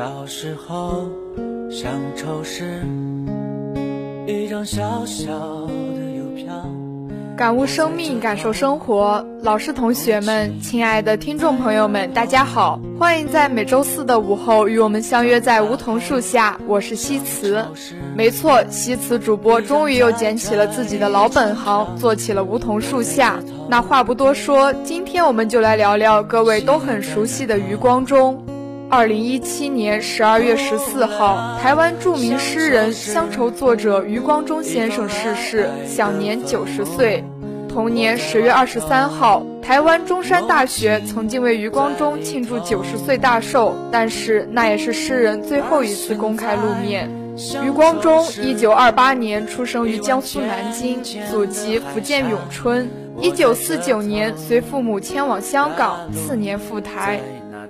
小时候，乡愁是一张小小的邮票。感悟生命，感受生活。老师、同学们，亲爱的听众朋友们，大家好！欢迎在每周四的午后与我们相约在梧桐树下。我是西辞，没错，西辞主播终于又捡起了自己的老本行，做起了梧桐树下。那话不多说，今天我们就来聊聊各位都很熟悉的余光中。二零一七年十二月十四号，台湾著名诗人、乡愁作者余光中先生逝世，享年九十岁。同年十月二十三号，台湾中山大学曾经为余光中庆祝九十岁大寿，但是那也是诗人最后一次公开露面。余光中一九二八年出生于江苏南京，祖籍福建永春。一九四九年随父母迁往香港，次年赴台。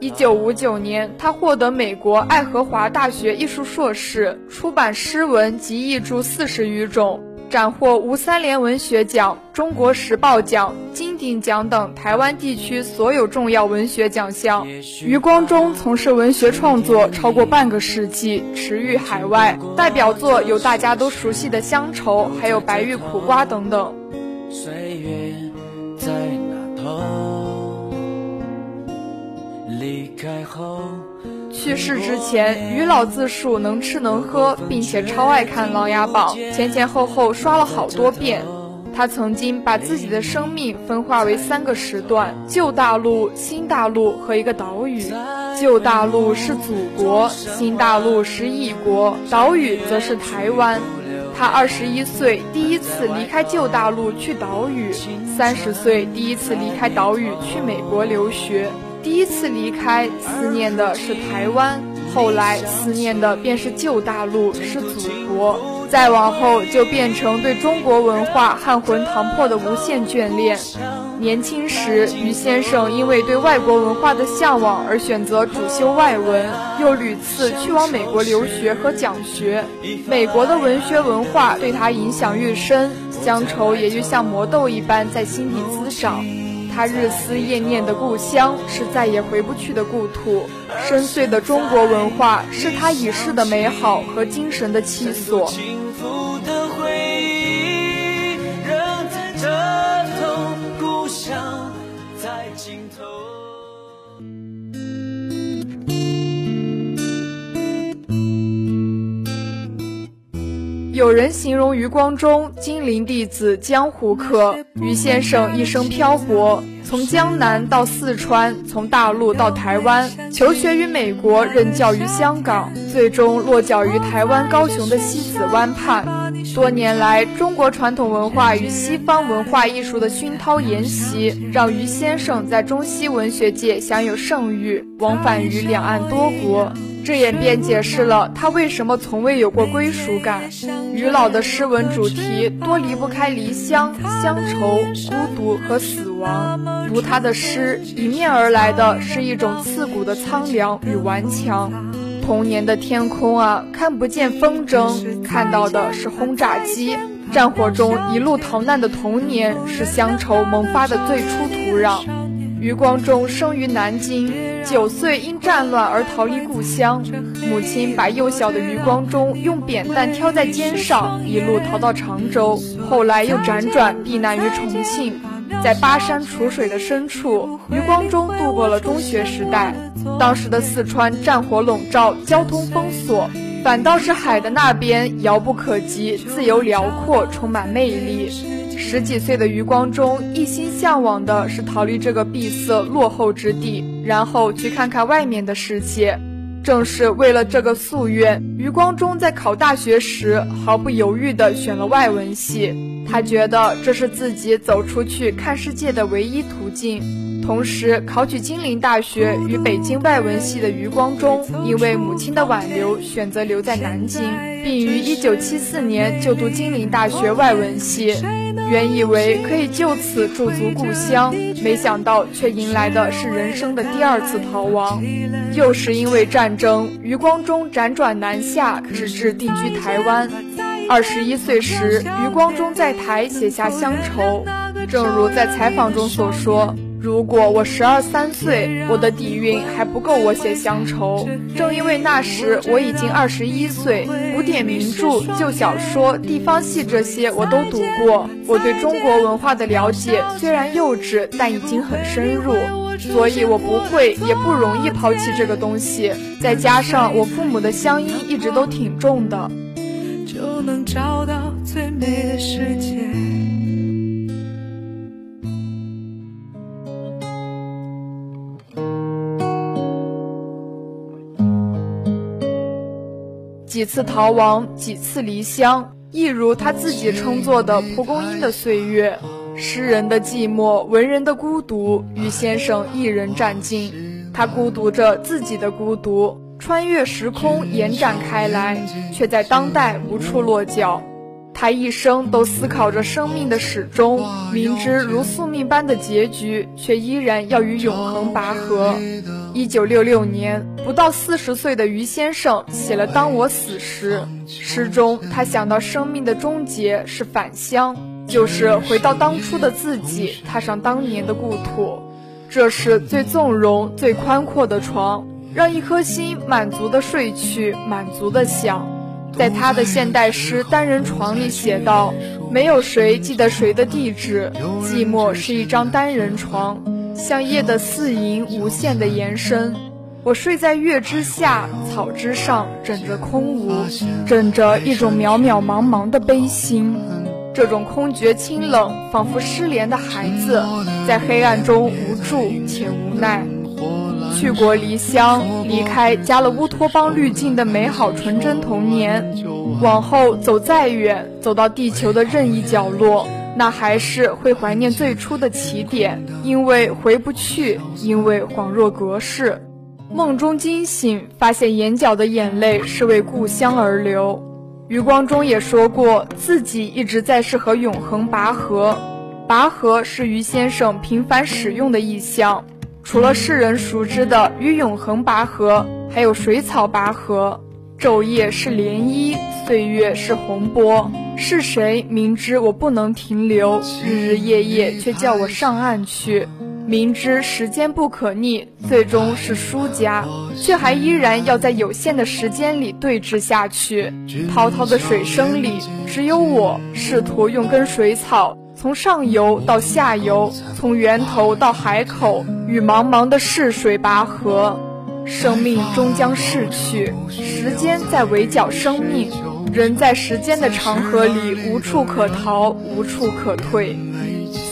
一九五九年，他获得美国爱荷华大学艺术硕士，出版诗文及译著四十余种，斩获吴三连文学奖、中国时报奖、金鼎奖等台湾地区所有重要文学奖项。余光中从事文学创作超过半个世纪，驰誉海外，代表作有大家都熟悉的《乡愁》，还有《白玉苦瓜》等等。去世之前，于老自述能吃能喝，并且超爱看《琅琊榜》，前前后后刷了好多遍。他曾经把自己的生命分化为三个时段：旧大陆、新大陆和一个岛屿。旧大陆是祖国，新大陆是异国，岛屿则是台湾。他二十一岁第一次离开旧大陆去岛屿，三十岁第一次离开岛屿去美国留学。第一次离开，思念的是台湾；后来思念的便是旧大陆，是祖国；再往后就变成对中国文化汉魂唐魄的无限眷恋。年轻时，余先生因为对外国文化的向往而选择主修外文，又屡次去往美国留学和讲学。美国的文学文化对他影响愈深，乡愁也就像魔豆一般在心底滋长。他日思夜念的故乡是再也回不去的故土，深邃的中国文化是他已逝的美好和精神的栖所。有人形容余光中金陵弟子，江湖客。余先生一生漂泊，从江南到四川，从大陆到台湾，求学于美国，任教于香港，最终落脚于台湾高雄的西子湾畔。多年来，中国传统文化与西方文化艺术的熏陶研习，让余先生在中西文学界享有盛誉，往返于两岸多国。这也便解释了他为什么从未有过归属感。余老的诗文主题多离不开离乡、乡愁、孤独和死亡。读他的诗，迎面而来的是一种刺骨的苍凉与顽强。童年的天空啊，看不见风筝，看到的是轰炸机。战火中一路逃难的童年，是乡愁萌发的最初土壤。余光中生于南京。九岁因战乱而逃离故乡，母亲把幼小的余光中用扁担挑在肩上，一路逃到常州，后来又辗转避难于重庆。在巴山楚水的深处，余光中度过了中学时代。当时的四川战火笼罩，交通封锁，反倒是海的那边遥不可及，自由辽阔，充满魅力。十几岁的余光中一心向往的是逃离这个闭塞落后之地，然后去看看外面的世界。正是为了这个夙愿，余光中在考大学时毫不犹豫地选了外文系。他觉得这是自己走出去看世界的唯一途径。同时，考取金陵大学与北京外文系的余光中，因为母亲的挽留，选择留在南京，并于1974年就读金陵大学外文系。原以为可以就此驻足故乡，没想到却迎来的是人生的第二次逃亡。又是因为战争，余光中辗转南下，直至定居台湾。二十一岁时，余光中在台写下乡愁，正如在采访中所说。如果我十二三岁，我的底蕴还不够我写乡愁。正因为那时我已经二十一岁，古典名著、旧小说、地方戏这些我都读过。我对中国文化的了解虽然幼稚，但已经很深入，所以我不会也不容易抛弃这个东西。再加上我父母的乡音一直都挺重的，就能找到最美的世界。几次逃亡，几次离乡，一如他自己称作的蒲公英的岁月。诗人的寂寞，文人的孤独，余先生一人占尽。他孤独着自己的孤独，穿越时空，延展开来，却在当代无处落脚。他一生都思考着生命的始终，明知如宿命般的结局，却依然要与永恒拔河。一九六六年，不到四十岁的余先生写了《当我死时》，诗中他想到生命的终结是返乡，就是回到当初的自己，踏上当年的故土。这是最纵容、最宽阔的床，让一颗心满足的睡去，满足的想。在他的现代诗《单人床》里写道：“没有谁记得谁的地址，寂寞是一张单人床。”像夜的四影，无限的延伸。我睡在月之下，草之上，枕着空无，枕着一种渺渺茫茫的悲心。这种空觉清冷，仿佛失联的孩子，在黑暗中无助且无奈。去国离乡，离开加了乌托邦滤镜的美好纯真童年，往后走再远，走到地球的任意角落。那还是会怀念最初的起点，因为回不去，因为恍若隔世。梦中惊醒，发现眼角的眼泪是为故乡而流。余光中也说过，自己一直在是和永恒拔河。拔河是余先生频繁使用的意象。除了世人熟知的与永恒拔河，还有水草拔河。昼夜是涟漪，岁月是洪波。是谁明知我不能停留，日日夜夜却叫我上岸去？明知时间不可逆，最终是输家，却还依然要在有限的时间里对峙下去。滔滔的水声里，只有我试图用根水草，从上游到下游，从源头到海口，与茫茫的逝水拔河。生命终将逝去，时间在围剿生命。人在时间的长河里无处可逃，无处可退，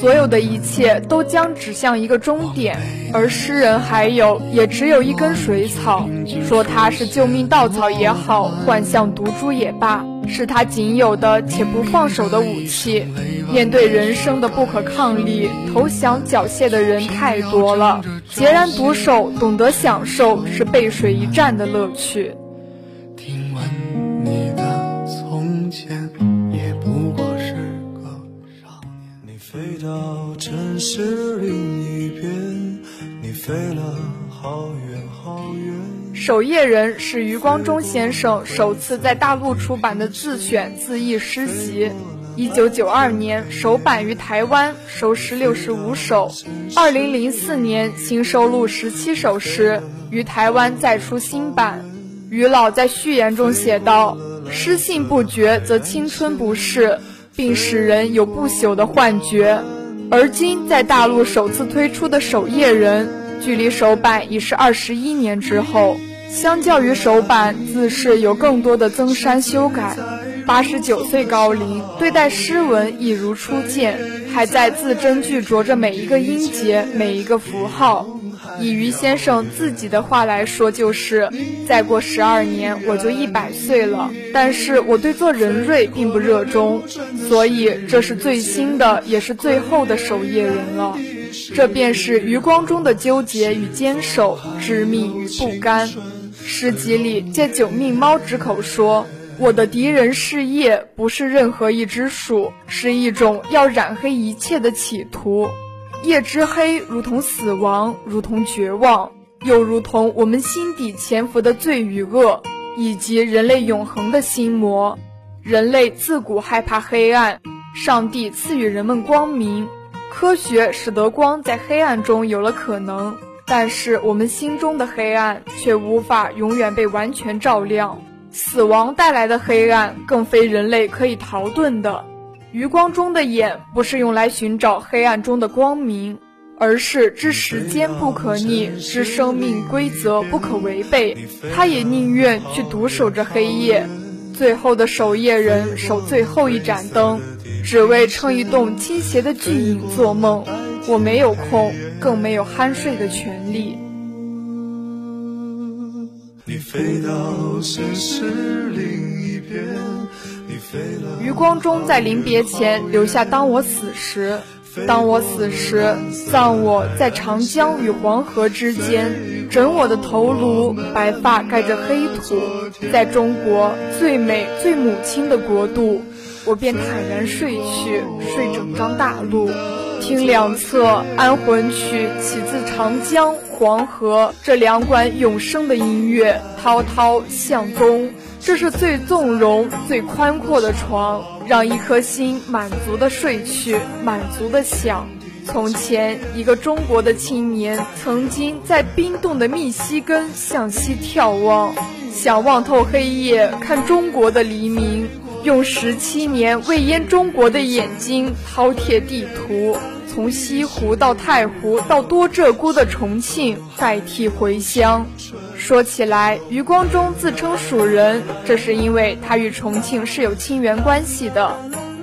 所有的一切都将指向一个终点，而诗人还有也只有一根水草，说它是救命稻草也好，幻象毒株也罢，是他仅有的且不放手的武器。面对人生的不可抗力，投降缴械的人太多了，孑然独守，懂得享受是背水一战的乐趣。听闻你的从前，也不过是个少年。你飞到城市另一边，你飞了好远好远。守夜人是余光中先生首次在大陆出版的自选自译诗集，一九九二年首版于台湾，收诗六十五首。二零零四年新收录十七首诗，于台湾再出新版。余老在序言中写道：“诗性不绝，则青春不逝，并使人有不朽的幻觉。”而今在大陆首次推出的守夜人，距离首版已是二十一年之后。相较于首版，自是有更多的增删修改。八十九岁高龄，对待诗文已如初见，还在字斟句酌着每一个音节，每一个符号。以于先生自己的话来说，就是再过十二年我就一百岁了。但是我对做人瑞并不热衷，所以这是最新的，也是最后的守夜人了。这便是余光中的纠结与坚守，执迷与不甘。诗集里借九命猫之口说：“我的敌人是夜，不是任何一只鼠，是一种要染黑一切的企图。夜之黑，如同死亡，如同绝望，又如同我们心底潜伏的罪与恶，以及人类永恒的心魔。人类自古害怕黑暗，上帝赐予人们光明，科学使得光在黑暗中有了可能。”但是我们心中的黑暗却无法永远被完全照亮，死亡带来的黑暗更非人类可以逃遁的。余光中的眼不是用来寻找黑暗中的光明，而是知时间不可逆，知生命规则不可违背。他也宁愿去独守着黑夜，最后的守夜人守最后一盏灯，只为撑一栋倾斜的巨影做梦。我没有空，更没有酣睡的权利。余光中在临别前留下：“当我死时，当我死时，葬我在长江与黄河之间，枕我的头颅，白发盖着黑土，在中国最美最母亲的国度，我便坦然睡去，睡整张大陆。”听两侧安魂曲，起自长江、黄河这两管永生的音乐，滔滔向东。这是最纵容、最宽阔的床，让一颗心满足的睡去，满足的想。从前，一个中国的青年，曾经在冰冻的密西根向西眺望，想望透黑夜，看中国的黎明。用十七年未淹中国的眼睛饕餮地图，从西湖到太湖到多鹧鸪的重庆，代替回乡。说起来，余光中自称蜀人，这是因为他与重庆是有亲缘关系的。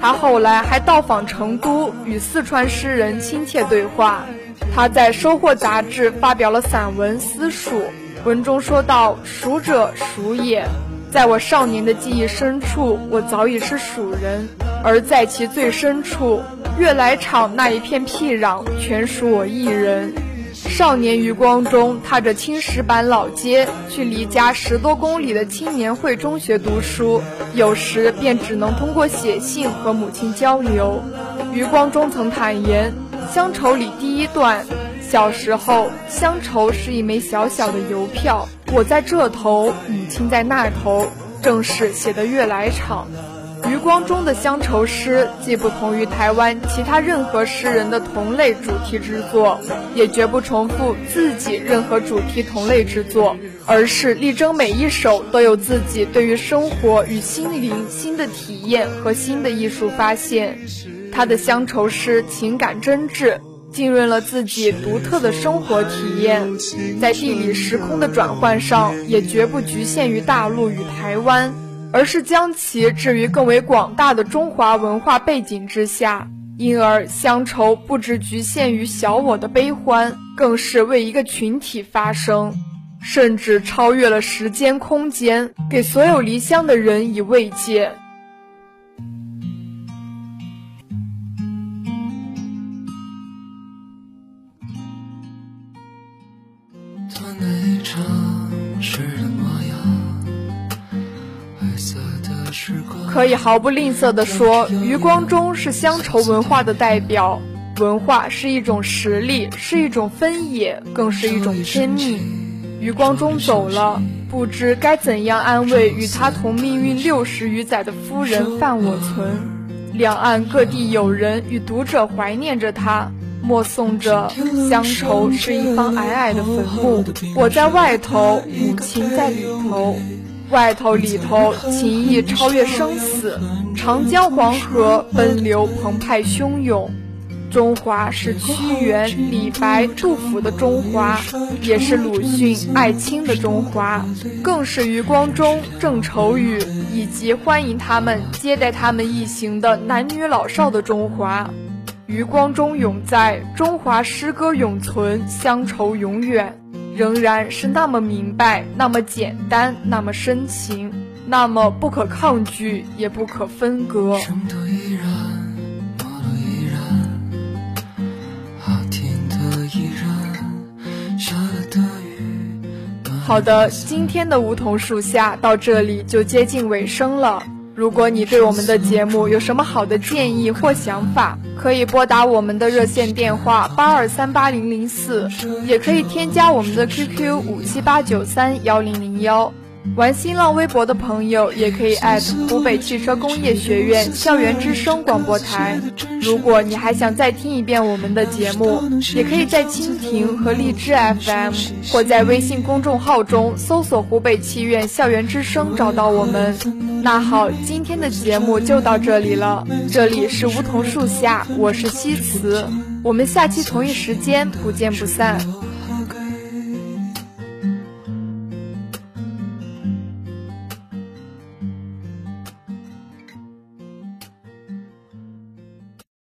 他后来还到访成都，与四川诗人亲切对话。他在《收获》杂志发表了散文《私蜀》，文中说到：“蜀者，蜀也。”在我少年的记忆深处，我早已是蜀人；而在其最深处，悦来场那一片僻壤，全属我一人。少年余光中踏着青石板老街，去离家十多公里的青年会中学读书，有时便只能通过写信和母亲交流。余光中曾坦言，《乡愁》里第一段。小时候，乡愁是一枚小小的邮票，我在这头，母亲在那头，正是写的悦来场。余光中的乡愁诗，既不同于台湾其他任何诗人的同类主题之作，也绝不重复自己任何主题同类之作，而是力争每一首都有自己对于生活与心灵新的体验和新的艺术发现。他的乡愁诗情感真挚。浸润了自己独特的生活体验，在地理时空的转换上，也绝不局限于大陆与台湾，而是将其置于更为广大的中华文化背景之下。因而，乡愁不只局限于小我的悲欢，更是为一个群体发声，甚至超越了时间空间，给所有离乡的人以慰藉。可以毫不吝啬地说，余光中是乡愁文化的代表。文化是一种实力，是一种分野，更是一种天命。余光中走了，不知该怎样安慰与他同命运六十余载的夫人范我存。两岸各地友人与读者怀念着他，默诵着乡愁是一方矮矮的坟墓，我在外头，母亲在里头。外头里头，情谊超越生死，长江黄河奔流澎湃汹涌，中华是屈原、李白、杜甫的中华，也是鲁迅、艾青的中华，更是余光中、郑愁予以及欢迎他们、接待他们一行的男女老少的中华。余光中永在，中华诗歌永存，乡愁永远，仍然是那么明白，那么简单，那么深情，那么不可抗拒，也不可分割。好的，今天的梧桐树下到这里就接近尾声了。如果你对我们的节目有什么好的建议或想法，可以拨打我们的热线电话八二三八零零四，也可以添加我们的 QQ 五七八九三幺零零幺。玩新浪微博的朋友也可以艾特湖北汽车工业学院校园之声广播台。如果你还想再听一遍我们的节目，也可以在蜻蜓和荔枝 FM 或在微信公众号中搜索“湖北汽院校园之声”找到我们。那好，今天的节目就到这里了。这里是梧桐树下，我是西辞，我们下期同一时间不见不散。